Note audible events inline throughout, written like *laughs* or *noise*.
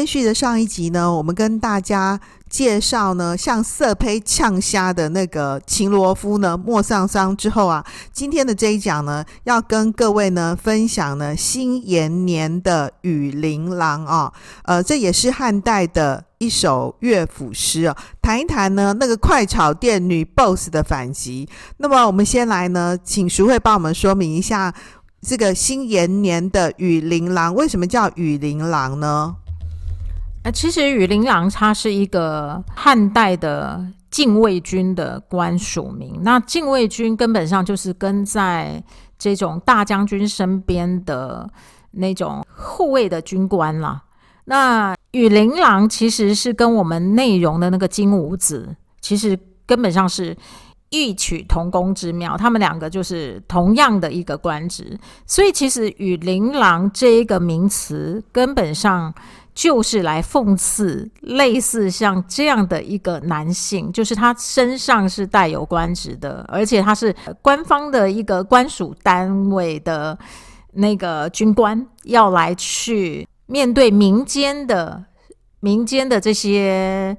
接续的上一集呢，我们跟大家介绍呢，像色胚呛虾的那个秦罗夫呢，莫上桑之后啊，今天的这一讲呢，要跟各位呢分享呢辛延年的《雨琳琅》啊，呃，这也是汉代的一首乐府诗啊，谈一谈呢那个快炒店女 boss 的反击。那么我们先来呢，请淑慧帮我们说明一下。这个辛延年的《雨琳琅》为什么叫《雨琳琅》呢？呃，其实《羽琳琅》它是一个汉代的禁卫军的官署名。那禁卫军根本上就是跟在这种大将军身边的那种护卫的军官啦。那《羽林郎》其实是跟我们内容的那个金吾子，其实根本上是。异曲同工之妙，他们两个就是同样的一个官职，所以其实“羽琳琅”这一个名词根本上就是来讽刺类似像这样的一个男性，就是他身上是带有官职的，而且他是官方的一个官属单位的那个军官，要来去面对民间的民间的这些。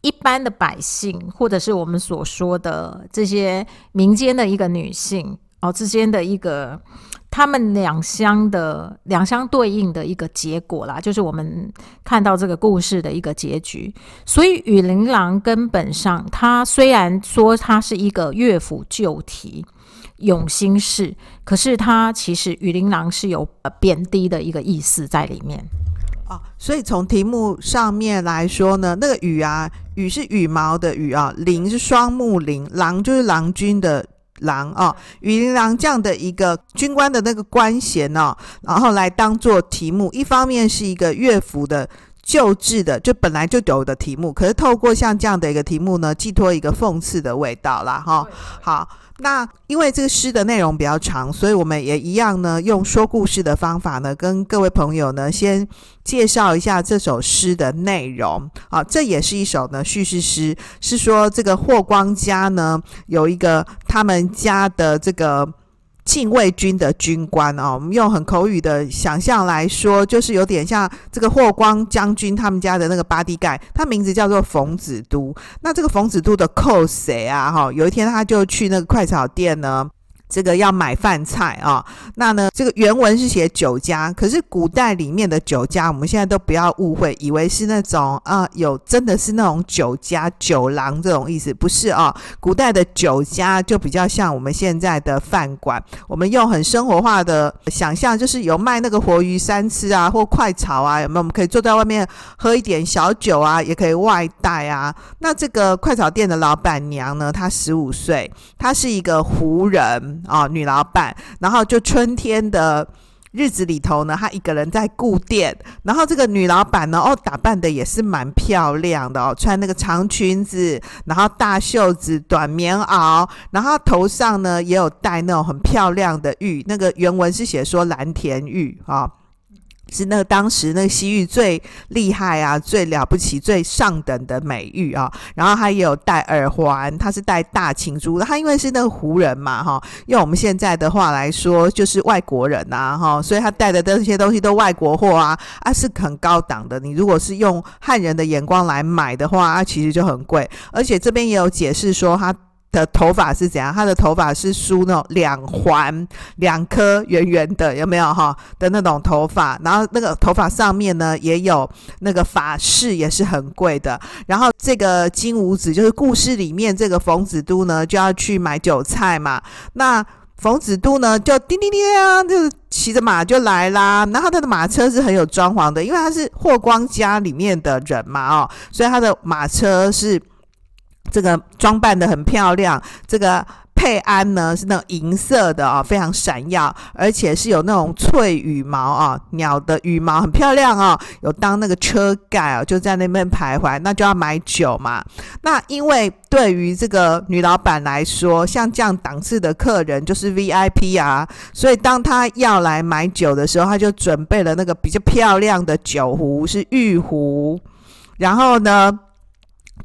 一般的百姓，或者是我们所说的这些民间的一个女性哦，之间的一个他们两相的两相对应的一个结果啦，就是我们看到这个故事的一个结局。所以《羽琳琅》根本上，它虽然说它是一个乐府旧题《咏心事》，可是它其实《羽琳琅》是有贬低的一个意思在里面。哦，所以从题目上面来说呢，那个羽啊，羽是羽毛的羽啊，林是双木林，狼就是郎君的郎啊，羽林郎这样的一个军官的那个官衔哦，然后来当做题目，一方面是一个乐府的旧制的，就本来就有的题目，可是透过像这样的一个题目呢，寄托一个讽刺的味道啦。哈。好。那因为这个诗的内容比较长，所以我们也一样呢，用说故事的方法呢，跟各位朋友呢，先介绍一下这首诗的内容。啊，这也是一首呢叙事诗，是说这个霍光家呢有一个他们家的这个。禁卫军的军官哦，我们用很口语的想象来说，就是有点像这个霍光将军他们家的那个巴蒂盖，他名字叫做冯子都。那这个冯子都的寇谁啊？哈，有一天他就去那个快炒店呢。这个要买饭菜啊，那呢，这个原文是写酒家，可是古代里面的酒家，我们现在都不要误会，以为是那种啊，有真的是那种酒家、酒廊这种意思，不是啊。古代的酒家就比较像我们现在的饭馆，我们用很生活化的想象，就是有卖那个活鱼三吃啊，或快炒啊，有没有？我们可以坐在外面喝一点小酒啊，也可以外带啊。那这个快炒店的老板娘呢，她十五岁，她是一个胡人。哦，女老板，然后就春天的日子里头呢，她一个人在顾店，然后这个女老板呢，哦，打扮的也是蛮漂亮的哦，穿那个长裙子，然后大袖子、短棉袄，然后头上呢也有戴那种很漂亮的玉，那个原文是写说蓝田玉啊。是那个当时那个西域最厉害啊，最了不起、最上等的美玉啊。然后他也有戴耳环，他是戴大青珠。他因为是那个胡人嘛，哈，用我们现在的话来说，就是外国人呐，哈，所以他戴的这些东西都外国货啊，啊是很高档的。你如果是用汉人的眼光来买的话，啊其实就很贵。而且这边也有解释说他。的头发是怎样？他的头发是梳那种两环两颗圆圆的，有没有哈的那种头发？然后那个头发上面呢，也有那个发饰，也是很贵的。然后这个金吾子就是故事里面这个冯子都呢，就要去买韭菜嘛。那冯子都呢，就叮叮叮啊，就骑着马就来啦。然后他的马车是很有装潢的，因为他是霍光家里面的人嘛，哦，所以他的马车是。这个装扮得很漂亮，这个佩安呢是那种银色的啊、哦，非常闪耀，而且是有那种翠羽毛啊、鸟的羽毛很漂亮啊、哦，有当那个车盖啊、哦，就在那边徘徊，那就要买酒嘛。那因为对于这个女老板来说，像这样档次的客人就是 VIP 啊，所以当她要来买酒的时候，她就准备了那个比较漂亮的酒壶，是玉壶，然后呢。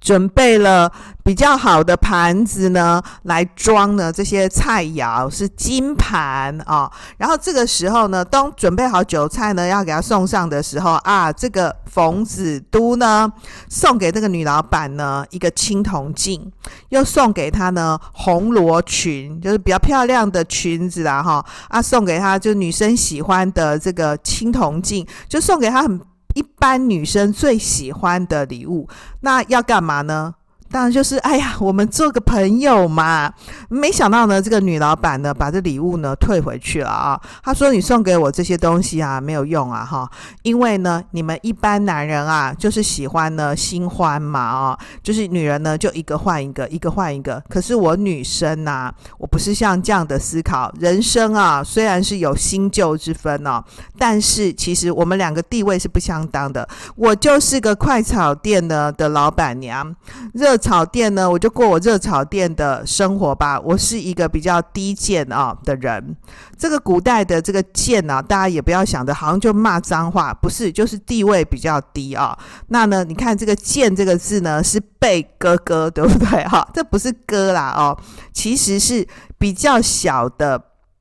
准备了比较好的盘子呢，来装呢这些菜肴，是金盘啊。然后这个时候呢，当准备好酒菜呢，要给他送上的时候啊，这个冯子都呢，送给这个女老板呢一个青铜镜，又送给她呢红罗裙，就是比较漂亮的裙子啦哈。啊，送给她就女生喜欢的这个青铜镜，就送给她很。一般女生最喜欢的礼物，那要干嘛呢？当然就是，哎呀，我们做个朋友嘛。没想到呢，这个女老板呢，把这礼物呢退回去了啊。她说：“你送给我这些东西啊，没有用啊，哈，因为呢，你们一般男人啊，就是喜欢呢新欢嘛，啊，就是女人呢就一个换一个，一个换一个。可是我女生呐，我不是像这样的思考。人生啊，虽然是有新旧之分哦，但是其实我们两个地位是不相当的。我就是个快炒店呢的老板娘，热。炒店呢，我就过我热炒店的生活吧。我是一个比较低贱啊的人。这个古代的这个贱、啊，大家也不要想着好像就骂脏话，不是，就是地位比较低啊。那呢，你看这个贱这个字呢，是贝哥哥，对不对？哈，这不是哥啦哦，其实是比较小的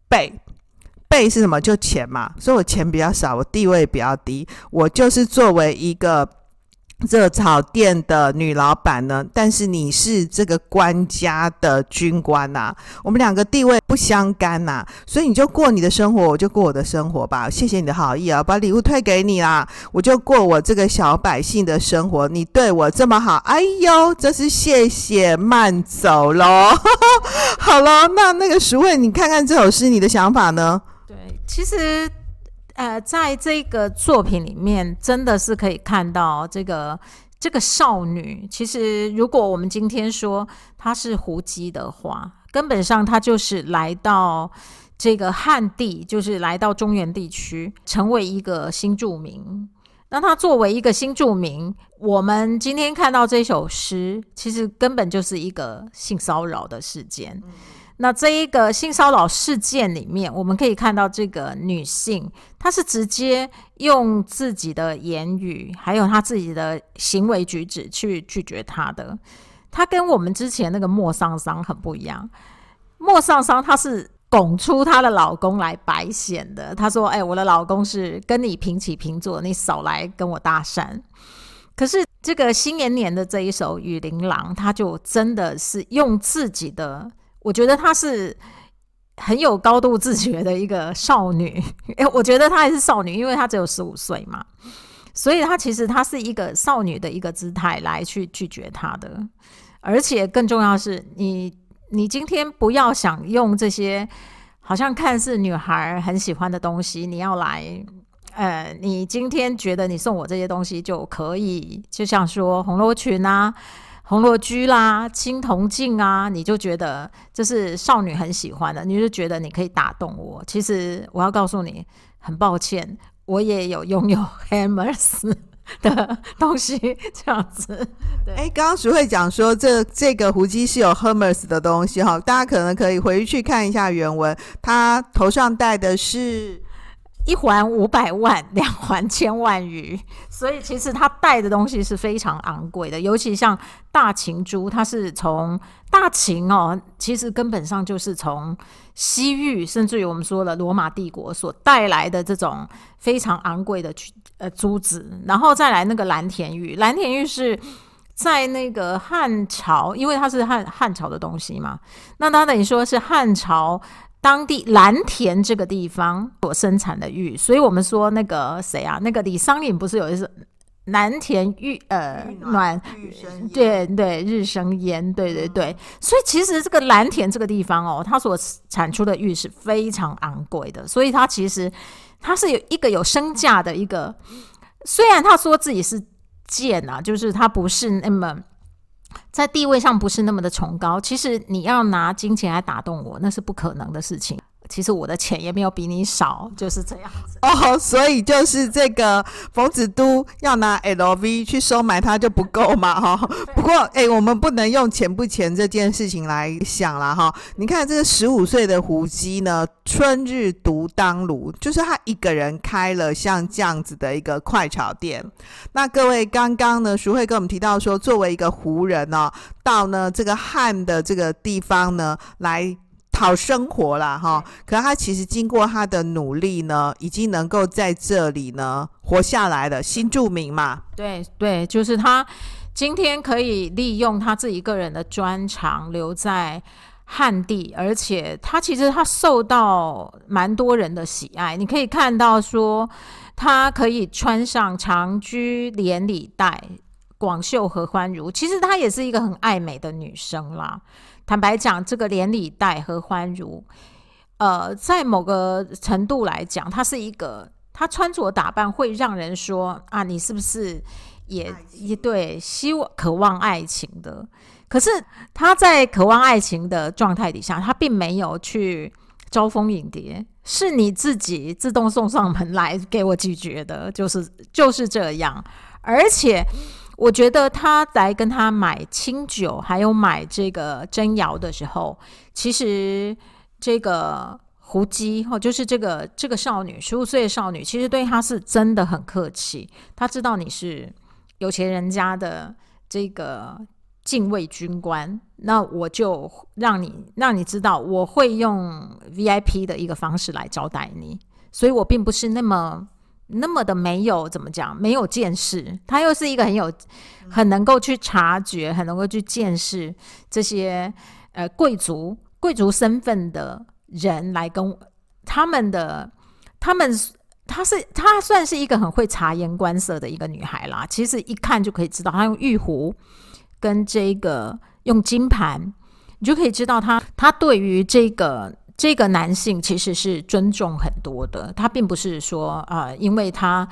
贝。贝是什么？就钱嘛。所以我钱比较少，我地位比较低。我就是作为一个。热炒店的女老板呢？但是你是这个官家的军官呐、啊，我们两个地位不相干呐、啊，所以你就过你的生活，我就过我的生活吧。谢谢你的好意啊，把礼物退给你啦，我就过我这个小百姓的生活。你对我这么好，哎呦，真是谢谢，慢走喽。*laughs* 好了，那那个淑惠，你看看这首诗，你的想法呢？对，其实。呃，在这个作品里面，真的是可以看到这个这个少女。其实，如果我们今天说她是胡姬的话，根本上她就是来到这个汉地，就是来到中原地区，成为一个新住民。那她作为一个新住民，我们今天看到这首诗，其实根本就是一个性骚扰的事件。那这一个性骚扰事件里面，我们可以看到这个女性，她是直接用自己的言语，还有她自己的行为举止去拒绝他的。她跟我们之前那个莫桑桑很不一样。莫桑桑她是拱出她的老公来白显的，她说：“哎、我的老公是跟你平起平坐，你少来跟我搭讪。”可是这个辛延年的这一首《雨琳琅》，他就真的是用自己的。我觉得她是很有高度自觉的一个少女，诶，*laughs* 我觉得她还是少女，因为她只有十五岁嘛，所以她其实她是一个少女的一个姿态来去拒绝他的，而且更重要的是，你你今天不要想用这些好像看似女孩很喜欢的东西，你要来，呃，你今天觉得你送我这些东西就可以，就像说红罗裙啊。红罗居啦，青铜镜啊，你就觉得这是少女很喜欢的，你就觉得你可以打动我。其实我要告诉你，很抱歉，我也有拥有 *laughs* Hermes 的 *laughs* 东西，这样子。哎，刚刚淑惠讲说这这个胡姬是有 Hermes 的东西哈，大家可能可以回去看一下原文，他头上戴的是。一环五百万，*laughs* 两环千万余，所以其实他带的东西是非常昂贵的，尤其像大秦珠，它是从大秦哦，其实根本上就是从西域，甚至于我们说了罗马帝国所带来的这种非常昂贵的呃珠子，然后再来那个蓝田玉，蓝田玉是在那个汉朝，因为它是汉汉朝的东西嘛，那它等于说是汉朝。当地蓝田这个地方所生产的玉，所以我们说那个谁啊，那个李商隐不是有一首蓝田玉呃暖对对日生烟对对对，所以其实这个蓝田这个地方哦，它所产出的玉是非常昂贵的，所以它其实它是有一个有身价的一个，虽然他说自己是贱啊，就是他不是那么。在地位上不是那么的崇高，其实你要拿金钱来打动我，那是不可能的事情。其实我的钱也没有比你少，就是这样子。哦，所以就是这个冯子都要拿 LV 去收买他就不够嘛，哈。不过，哎，我们不能用钱不钱这件事情来想了，哈。你看这个十五岁的胡姬呢，春日独当炉，就是他一个人开了像这样子的一个快炒店。那各位刚刚呢，淑慧跟我们提到说，作为一个胡人呢，到呢这个汉的这个地方呢来。讨生活啦，哈！可他其实经过他的努力呢，已经能够在这里呢活下来了，新住民嘛。对对，就是他今天可以利用他自己个人的专长留在汉地，而且他其实他受到蛮多人的喜爱。你可以看到说，他可以穿上长居连理带，广袖合欢襦，其实她也是一个很爱美的女生啦。坦白讲，这个连理带合欢如，呃，在某个程度来讲，他是一个，他穿着打扮会让人说啊，你是不是也也对，希望渴望爱情的？可是他在渴望爱情的状态底下，他并没有去招蜂引蝶，是你自己自动送上门来给我拒绝的，就是就是这样，而且。我觉得他来跟他买清酒，还有买这个真窑的时候，其实这个胡姬哦，就是这个这个少女，十五岁的少女，其实对他是真的很客气。他知道你是有钱人家的这个禁卫军官，那我就让你让你知道，我会用 VIP 的一个方式来招待你，所以我并不是那么。那么的没有怎么讲，没有见识，他又是一个很有、很能够去察觉、很能够去见识这些呃贵族、贵族身份的人来跟他们的，他们他是他算是一个很会察言观色的一个女孩啦。其实一看就可以知道，她用玉壶跟这个用金盘，你就可以知道她她对于这个。这个男性其实是尊重很多的，他并不是说啊、因为他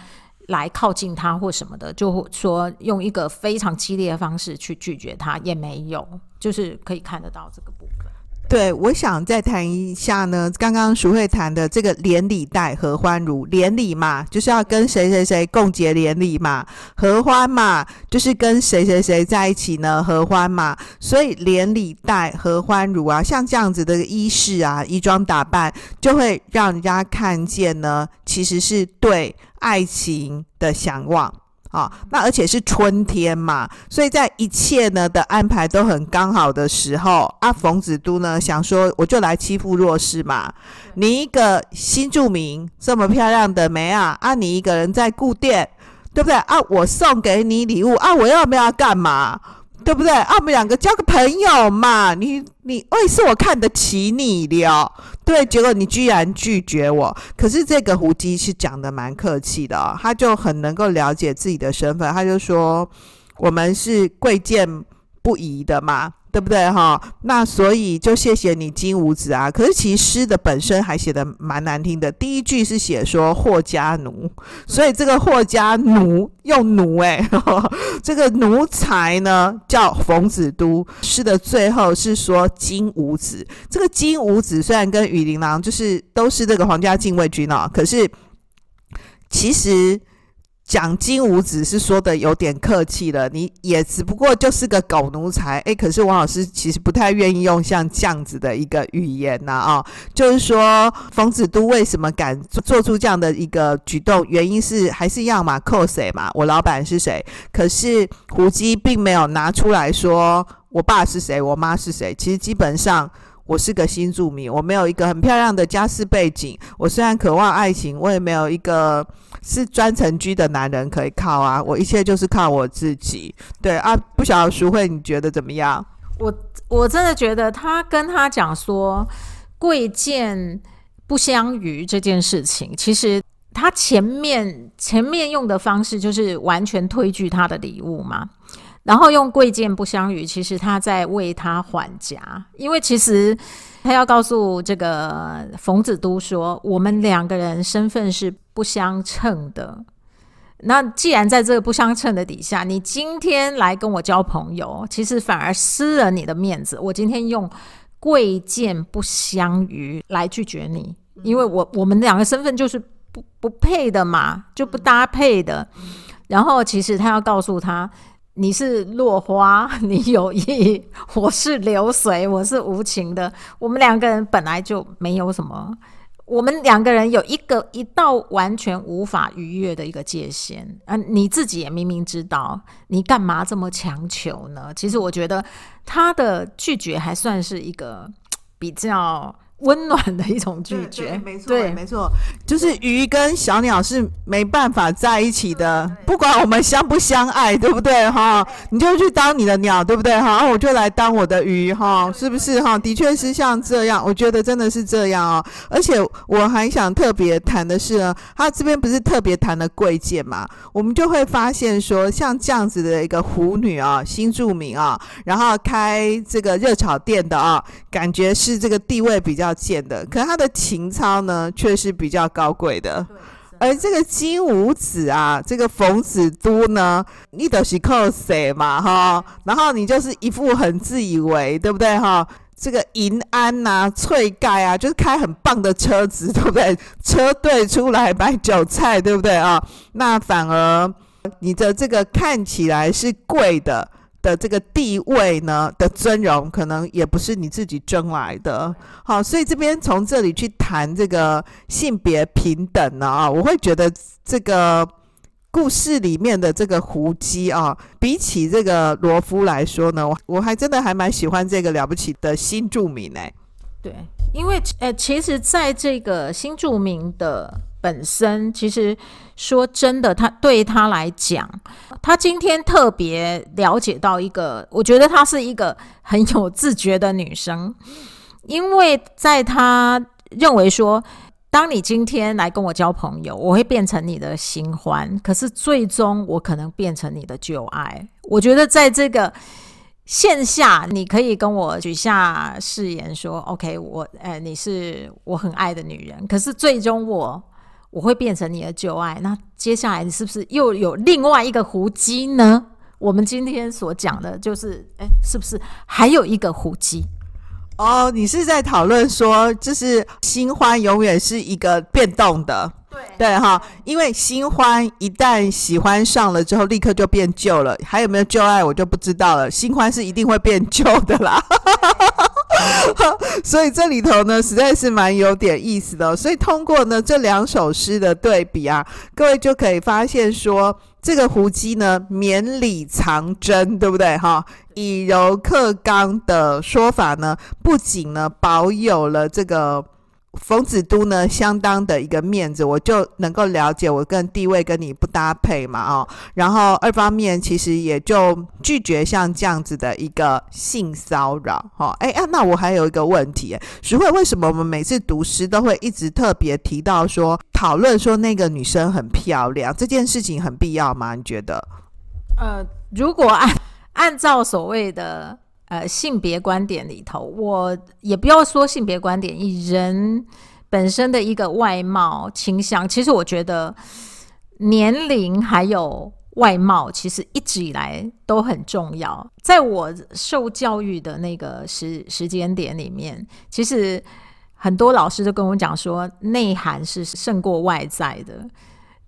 来靠近他或什么的，就说用一个非常激烈的方式去拒绝他，也没有，就是可以看得到这个部分。对，我想再谈一下呢。刚刚淑慧谈的这个连理带合欢如，连理嘛，就是要跟谁谁谁共结连理嘛；合欢嘛，就是跟谁谁谁在一起呢，合欢嘛。所以连理带合欢如啊，像这样子的衣饰啊，衣装打扮，就会让人家看见呢，其实是对爱情的向往。啊、哦，那而且是春天嘛，所以在一切呢的安排都很刚好的时候，啊，冯子都呢想说，我就来欺负弱势嘛。你一个新住民这么漂亮的梅啊，啊，你一个人在顾店，对不对？啊，我送给你礼物啊，我要不要干嘛？对不对？啊，我们两个交个朋友嘛。你你，为是我看得起你了。对，结果你居然拒绝我。可是这个胡姬是讲的蛮客气的哦，他就很能够了解自己的身份，他就说我们是贵贱不移的嘛。对不对哈？那所以就谢谢你金吾子啊。可是其实诗的本身还写的蛮难听的。第一句是写说霍家奴，所以这个霍家奴用奴哎，*laughs* 这个奴才呢叫冯子都。诗的最后是说金吾子。这个金吾子虽然跟羽林郎就是都是这个皇家禁卫军哦，可是其实。讲金吾子是说的有点客气了，你也只不过就是个狗奴才，诶，可是王老师其实不太愿意用像这样子的一个语言呐啊、哦，就是说冯子都为什么敢做出这样的一个举动，原因是还是一样嘛，靠谁嘛，我老板是谁？可是胡姬并没有拿出来说我爸是谁，我妈是谁，其实基本上。我是个新住民，我没有一个很漂亮的家世背景。我虽然渴望爱情，我也没有一个是专程居的男人可以靠啊。我一切就是靠我自己。对啊，不晓得淑惠你觉得怎么样？我我真的觉得他跟他讲说贵贱不相于这件事情，其实他前面前面用的方式就是完全推拒他的礼物嘛。然后用贵贱不相与，其实他在为他还价，因为其实他要告诉这个冯子都说，我们两个人身份是不相称的。那既然在这个不相称的底下，你今天来跟我交朋友，其实反而失了你的面子。我今天用贵贱不相于来拒绝你，因为我我们两个身份就是不不配的嘛，就不搭配的。然后其实他要告诉他，你是落花，*laughs* 你有意；*laughs* 我是流水，我是无情的。我们两个人本来就没有什么。我们两个人有一个一道完全无法逾越的一个界限，啊，你自己也明明知道，你干嘛这么强求呢？其实我觉得他的拒绝还算是一个比较。温暖的一种拒绝，没错，没错，就是鱼跟小鸟是没办法在一起的，不管我们相不相爱，对不对哈？你就去当你的鸟，对不对哈？我就来当我的鱼哈，是不是哈？的确是像这样，我觉得真的是这样哦。而且我还想特别谈的是呢，他这边不是特别谈的贵贱嘛？我们就会发现说，像这样子的一个狐女啊，新著名啊，然后开这个热炒店的啊，感觉是这个地位比较。贱的，可是他的情操呢，却是比较高贵的。而这个金吾子啊，这个冯子都呢，你都是靠谁嘛哈？然后你就是一副很自以为，对不对哈？这个银安呐、翠盖啊，就是开很棒的车子，对不对？车队出来买韭菜，对不对啊？那反而你的这个看起来是贵的。的这个地位呢的尊荣，可能也不是你自己争来的。好，所以这边从这里去谈这个性别平等呢啊，我会觉得这个故事里面的这个胡姬啊，比起这个罗夫来说呢，我我还真的还蛮喜欢这个了不起的新著名哎。对，因为呃，其实在这个新著名的。本身其实说真的，他对他来讲，他今天特别了解到一个，我觉得她是一个很有自觉的女生，因为在他认为说，当你今天来跟我交朋友，我会变成你的新欢，可是最终我可能变成你的旧爱。我觉得在这个线下，你可以跟我许下誓言说，OK，我呃，你是我很爱的女人，可是最终我。我会变成你的旧爱，那接下来你是不是又有另外一个胡姬呢？我们今天所讲的就是，哎，是不是还有一个胡姬？哦，你是在讨论说，就是新欢永远是一个变动的，对哈，因为新欢一旦喜欢上了之后，立刻就变旧了，还有没有旧爱我就不知道了。新欢是一定会变旧的啦。*laughs* 所以这里头呢，实在是蛮有点意思的。所以通过呢这两首诗的对比啊，各位就可以发现说，这个胡姬呢，绵里藏针，对不对？哈，以柔克刚的说法呢，不仅呢保有了这个。冯子都呢，相当的一个面子，我就能够了解我跟地位跟你不搭配嘛，哦，然后二方面其实也就拒绝像这样子的一个性骚扰，哈，哎啊，那我还有一个问题，徐慧，为什么我们每次读诗都会一直特别提到说，讨论说那个女生很漂亮，这件事情很必要吗？你觉得？呃，如果按按照所谓的。呃，性别观点里头，我也不要说性别观点，以人本身的一个外貌倾向，其实我觉得年龄还有外貌，其实一直以来都很重要。在我受教育的那个时时间点里面，其实很多老师都跟我讲说，内涵是胜过外在的。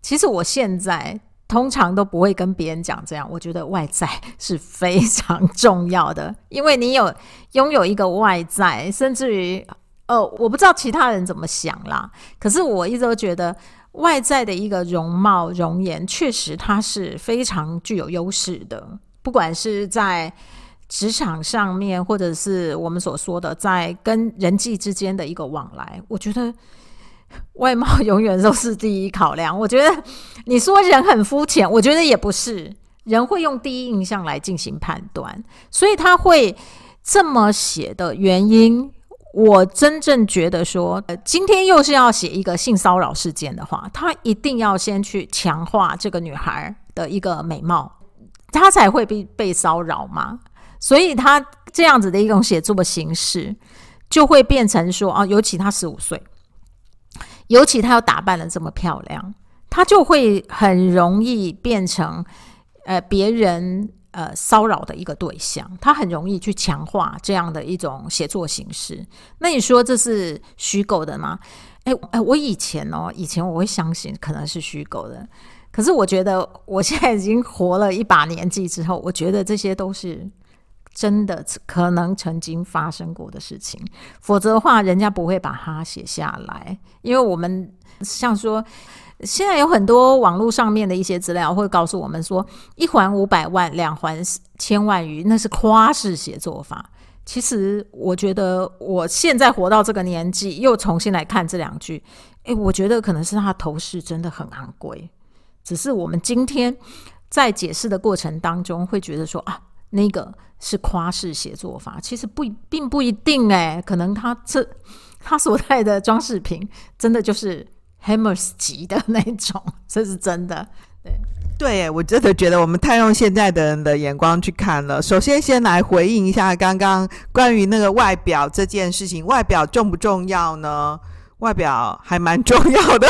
其实我现在。通常都不会跟别人讲这样，我觉得外在是非常重要的，因为你有拥有一个外在，甚至于，哦，我不知道其他人怎么想啦，可是我一直都觉得外在的一个容貌容颜，确实它是非常具有优势的，不管是在职场上面，或者是我们所说的在跟人际之间的一个往来，我觉得。*laughs* 外貌 *laughs* 永远都是第一考量。我觉得你说人很肤浅，我觉得也不是。人会用第一印象来进行判断，所以他会这么写的原因，我真正觉得说，今天又是要写一个性骚扰事件的话，他一定要先去强化这个女孩的一个美貌，他才会被被骚扰嘛。所以他这样子的一种写作的形式，就会变成说啊，尤其他十五岁。尤其她要打扮得这么漂亮，她就会很容易变成，呃，别人呃骚扰的一个对象，他很容易去强化这样的一种写作形式。那你说这是虚构的吗？哎哎，我以前哦，以前我会相信可能是虚构的，可是我觉得我现在已经活了一把年纪之后，我觉得这些都是真的，可能曾经发生过的事情。否则的话，人家不会把它写下来，因为我们像说。现在有很多网络上面的一些资料会告诉我们说，一环五百万，两环千万余，那是夸式写作法。其实我觉得，我现在活到这个年纪，又重新来看这两句，诶，我觉得可能是他头饰真的很昂贵。只是我们今天在解释的过程当中，会觉得说啊，那个是夸式写作法，其实不并不一定诶，可能他这他所带的装饰品，真的就是。Hammer's 级的那种，这是真的。对对，我真的觉得我们太用现在的人的眼光去看了。首先，先来回应一下刚刚关于那个外表这件事情，外表重不重要呢？外表还蛮重要的。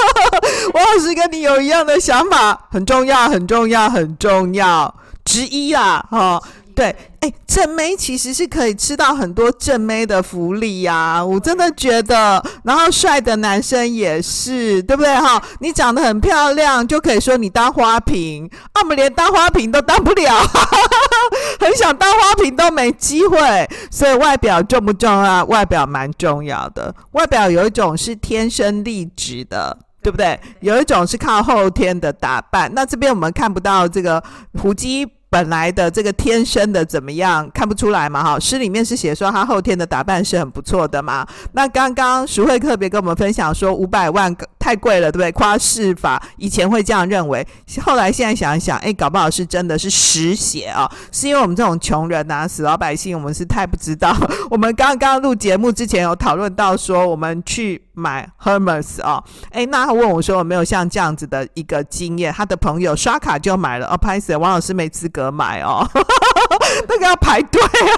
*laughs* 王老师跟你有一样的想法，很重要，很重要，很重要之一啦，哈。对，哎，正妹其实是可以吃到很多正妹的福利呀、我真的觉得。然后帅的男生也是，对不对哈？你长得很漂亮，就可以说你当花瓶，啊，我们连当花瓶都当不了，哈哈哈很想当花瓶都没机会。所以外表重不重要？外表蛮重要的。外表有一种是天生丽质的，对不对？有一种是靠后天的打扮。那这边我们看不到这个胡姬。本来的这个天生的怎么样看不出来嘛？哈，诗里面是写说她后天的打扮是很不错的嘛。那刚刚淑慧特别跟我们分享说五百万太贵了，对不对？夸饰法以前会这样认为，后来现在想一想，哎，搞不好是真的是实写啊，是因为我们这种穷人呐、死老百姓，我们是太不知道。我们刚刚录节目之前有讨论到说，我们去买 Hermes 哦，哎，那他问我说有没有像这样子的一个经验？他的朋友刷卡就买了哦，拍谢王老师没资格买哦，*laughs* 那个要排队啊，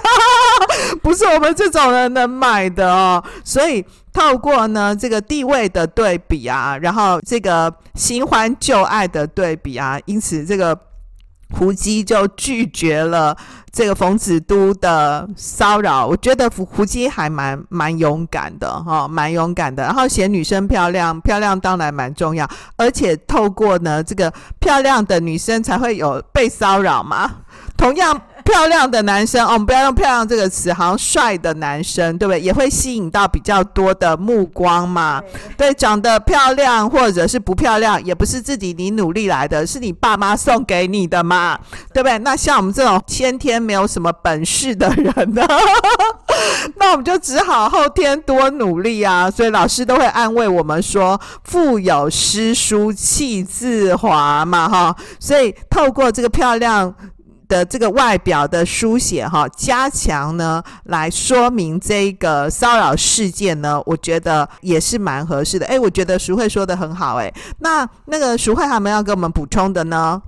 不是我们这种人能买的哦，所以。透过呢这个地位的对比啊，然后这个新欢旧爱的对比啊，因此这个胡姬就拒绝了这个冯子都的骚扰。我觉得胡胡姬还蛮蛮勇敢的哈、哦，蛮勇敢的。然后嫌女生漂亮，漂亮当然蛮重要，而且透过呢这个漂亮的女生才会有被骚扰嘛，同样。漂亮的男生，哦，我们不要用“漂亮”这个词，好像帅的男生，对不对？也会吸引到比较多的目光嘛。对，长得漂亮或者是不漂亮，也不是自己你努力来的，是你爸妈送给你的嘛，对不对？那像我们这种先天没有什么本事的人呢，*laughs* 那我们就只好后天多努力啊。所以老师都会安慰我们说：“腹有诗书气自华嘛，哈。”所以透过这个漂亮。的这个外表的书写哈，加强呢来说明这个骚扰事件呢，我觉得也是蛮合适的。哎，我觉得淑慧说的很好，哎，那那个淑慧还有没有要跟我们补充的呢？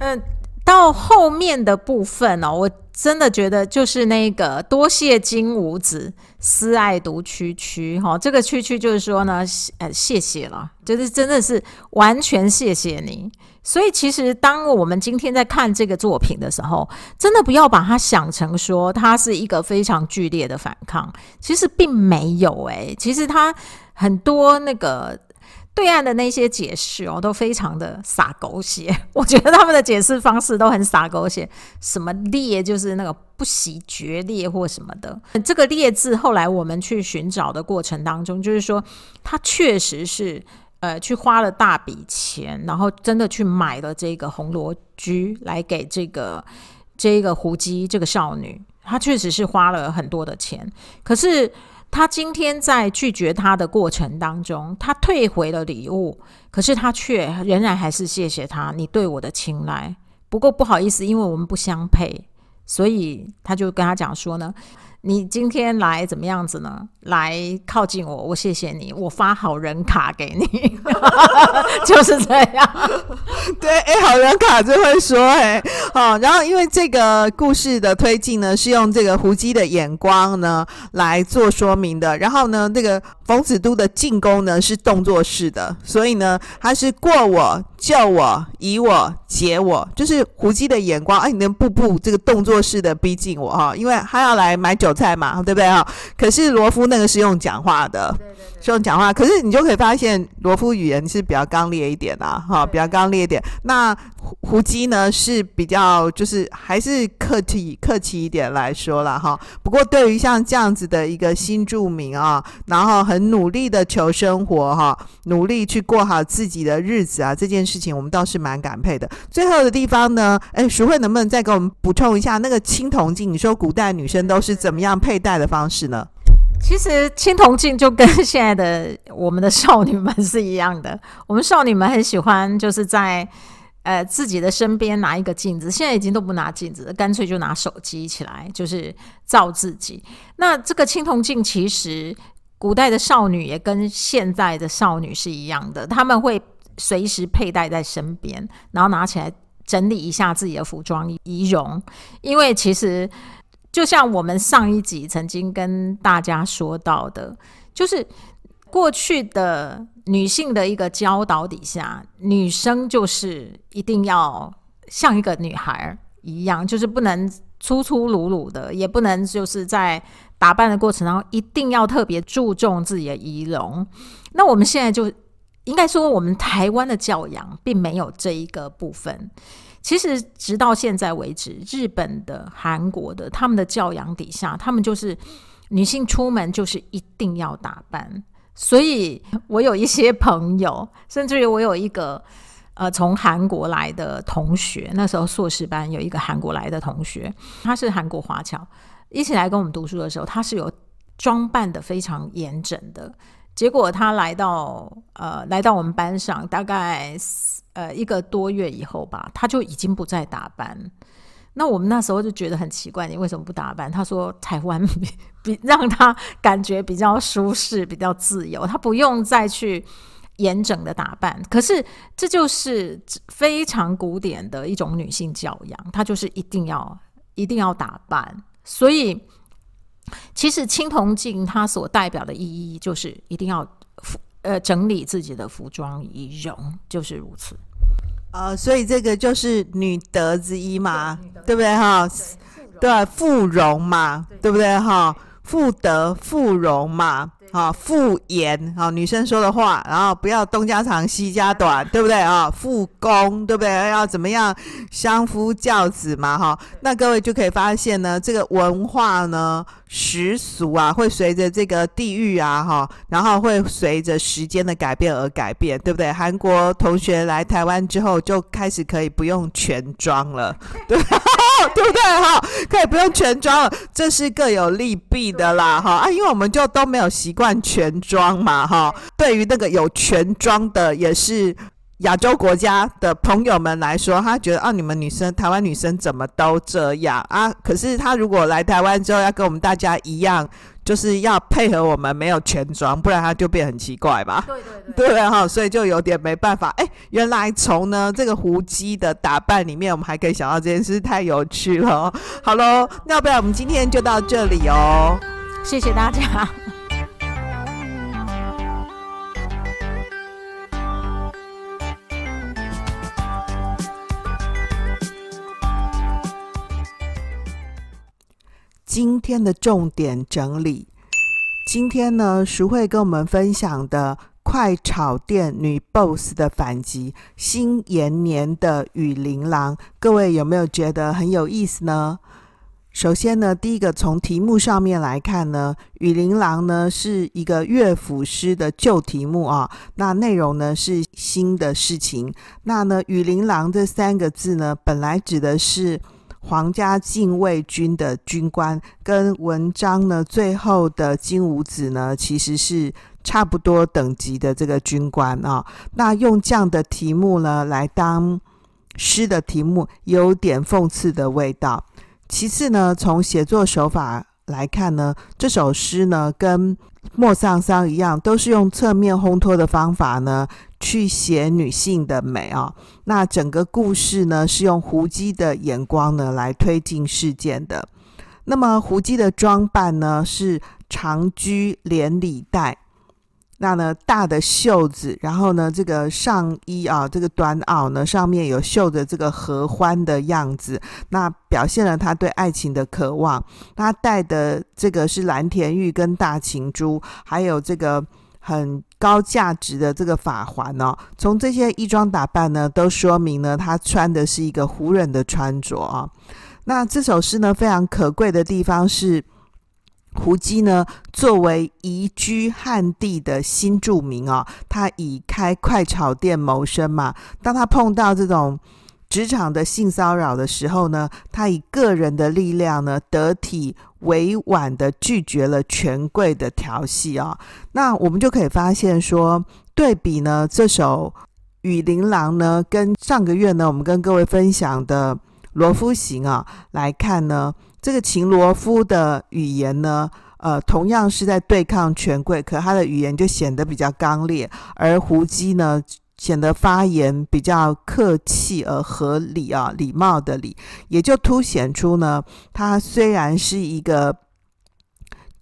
嗯，到后面的部分哦，我真的觉得就是那个多谢金吾子，思爱独区区哈，这个区区就是说呢，呃，谢谢了，就是真的是完全谢谢你。所以，其实当我们今天在看这个作品的时候，真的不要把它想成说它是一个非常剧烈的反抗，其实并没有诶、其实它很多那个对岸的那些解释哦，都非常的洒狗血。*laughs* 我觉得他们的解释方式都很洒狗血，什么烈就是那个不惜决裂或什么的。这个烈字后来我们去寻找的过程当中，就是说它确实是。呃，去花了大笔钱，然后真的去买了这个红罗居来给这个这个胡姬这个少女，她确实是花了很多的钱。可是她今天在拒绝他的过程当中，她退回了礼物，可是她却仍然还是谢谢他，你对我的青睐。不过不好意思，因为我们不相配，所以他就跟他讲说呢。你今天来怎么样子呢？来靠近我，我谢谢你，我发好人卡给你，*laughs* 就是这样。*laughs* 对，哎，好人卡就会说，哎，好，然后因为这个故事的推进呢，是用这个胡姬的眼光呢来做说明的，然后呢，这个冯子都的进攻呢是动作式的，所以呢，他是过我、救我、以我、解我，就是胡姬的眼光，哎，你能步步这个动作式的逼近我哈，因为他要来买酒菜嘛，对不对啊？可是罗夫那个是用讲话的。对对对这种讲话，可是你就可以发现罗夫语言是比较刚烈一点啊，哈，比较刚烈一点。那胡胡姬呢是比较就是还是客气客气一点来说了哈。不过对于像这样子的一个新住民啊，然后很努力的求生活哈，努力去过好自己的日子啊，这件事情我们倒是蛮感佩的。最后的地方呢，哎，淑慧能不能再给我们补充一下那个青铜镜？你说古代女生都是怎么样样佩戴的方式呢？其实青铜镜就跟现在的我们的少女们是一样的，*laughs* 我们少女们很喜欢就是在呃自己的身边拿一个镜子，现在已经都不拿镜子，干脆就拿手机起来，就是照自己。那这个青铜镜其实古代的少女也跟现在的少女是一样的，她们会随时佩戴在身边，然后拿起来整理一下自己的服装仪容，因为其实。就像我们上一集曾经跟大家说到的，就是过去的女性的一个教导底下，女生就是一定要像一个女孩一样，就是不能粗粗鲁鲁的，也不能就是在打扮的过程当中一定要特别注重自己的仪容。那我们现在就应该说，我们台湾的教养并没有这一个部分。其实直到现在为止，日本的、韩国的，他们的教养底下，他们就是女性出门就是一定要打扮。所以我有一些朋友，甚至于我有一个呃从韩国来的同学，那时候硕士班有一个韩国来的同学，他是韩国华侨，一起来跟我们读书的时候，他是有装扮得非常严整的。结果他来到呃来到我们班上，大概。呃，一个多月以后吧，他就已经不再打扮。那我们那时候就觉得很奇怪，你为什么不打扮？他说台湾比 *laughs* 让他感觉比较舒适，比较自由，他不用再去严整的打扮。可是这就是非常古典的一种女性教养，她就是一定要一定要打扮。所以其实青铜镜它所代表的意义就是一定要。呃，整理自己的服装仪容就是如此。呃，所以这个就是女德之一嘛，对，对不对哈？对，妇容嘛，对，对不对哈？妇德妇容嘛。啊，妇言啊，女生说的话，然后不要东家长西家短，对不对啊？妇恭，对不对？要怎么样相夫教子嘛？哈，那各位就可以发现呢，这个文化呢，习俗啊，会随着这个地域啊，哈，然后会随着时间的改变而改变，对不对？韩国同学来台湾之后，就开始可以不用全妆了，对。*laughs* 对不对哈？可以不用全妆了，这是各有利弊的啦哈啊，因为我们就都没有习惯全妆嘛哈。对于那个有全妆的，也是亚洲国家的朋友们来说，他觉得啊，你们女生台湾女生怎么都这样啊？可是他如果来台湾之后，要跟我们大家一样。就是要配合我们没有全妆，不然它就变很奇怪吧。对对对，对哈，所以就有点没办法。哎，原来从呢这个胡姬的打扮里面，我们还可以想到这件事，太有趣了。好喽，那要不然我们今天就到这里哦。谢谢大家。今天的重点整理，今天呢，淑慧跟我们分享的快炒店女 boss 的反击，新延年的雨琳琅，各位有没有觉得很有意思呢？首先呢，第一个从题目上面来看呢，雨琳琅呢是一个乐府诗的旧题目啊，那内容呢是新的事情。那呢，雨琳琅这三个字呢，本来指的是。皇家禁卫军的军官跟文章呢，最后的金吾子呢，其实是差不多等级的这个军官啊。那用这样的题目呢来当诗的题目，有点讽刺的味道。其次呢，从写作手法来看呢，这首诗呢跟莫桑桑一样，都是用侧面烘托的方法呢去写女性的美啊、那整个故事呢是用胡姬的眼光呢来推进事件的。那么胡姬的装扮呢是长裾连里带。那呢，大的袖子，然后呢，这个上衣啊，这个短袄呢，上面有绣着这个合欢的样子，那表现了他对爱情的渴望。他戴的这个是蓝田玉跟大琴珠，还有这个很高价值的这个法环哦。从这些衣装打扮呢，都说明呢，他穿的是一个胡人的穿着啊。那这首诗呢，非常可贵的地方是。胡姬呢，作为移居汉地的新住民啊，他以开快炒店谋生嘛。当他碰到这种职场的性骚扰的时候呢，他以个人的力量呢，得体委婉地拒绝了权贵的调戏啊。那我们就可以发现说，对比呢，这首《雨琳琅》呢，跟上个月呢，我们跟各位分享的《罗夫行》啊来看呢。这个秦罗夫的语言呢，呃，同样是在对抗权贵，可他的语言就显得比较刚烈，而胡姬呢，显得发言比较客气而合理啊，礼貌的礼，也就凸显出呢，她虽然是一个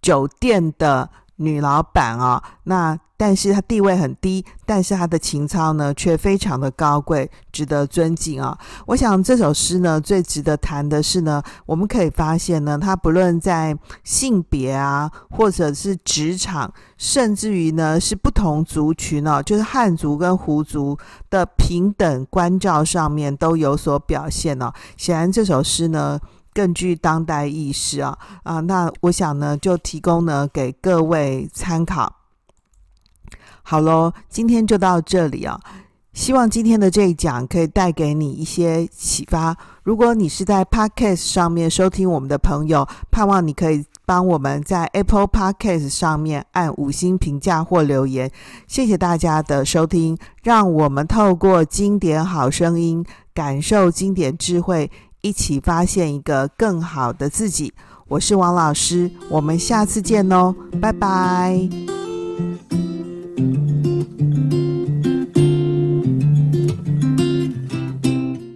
酒店的女老板啊，那。但是他地位很低，但是他的情操呢却非常的高贵，值得尊敬啊！我想这首诗呢最值得谈的是呢，我们可以发现呢，他不论在性别啊，或者是职场，甚至于呢是不同族群呢、就是汉族跟胡族的平等关照上面都有所表现呢、显然这首诗呢更具当代意识啊啊！那我想呢就提供呢给各位参考。好喽，今天就到这里啊！希望今天的这一讲可以带给你一些启发。如果你是在 Podcast 上面收听我们的朋友，盼望你可以帮我们在 Apple Podcast 上面按五星评价或留言。谢谢大家的收听，让我们透过经典好声音，感受经典智慧，一起发现一个更好的自己。我是王老师，我们下次见哦，拜拜。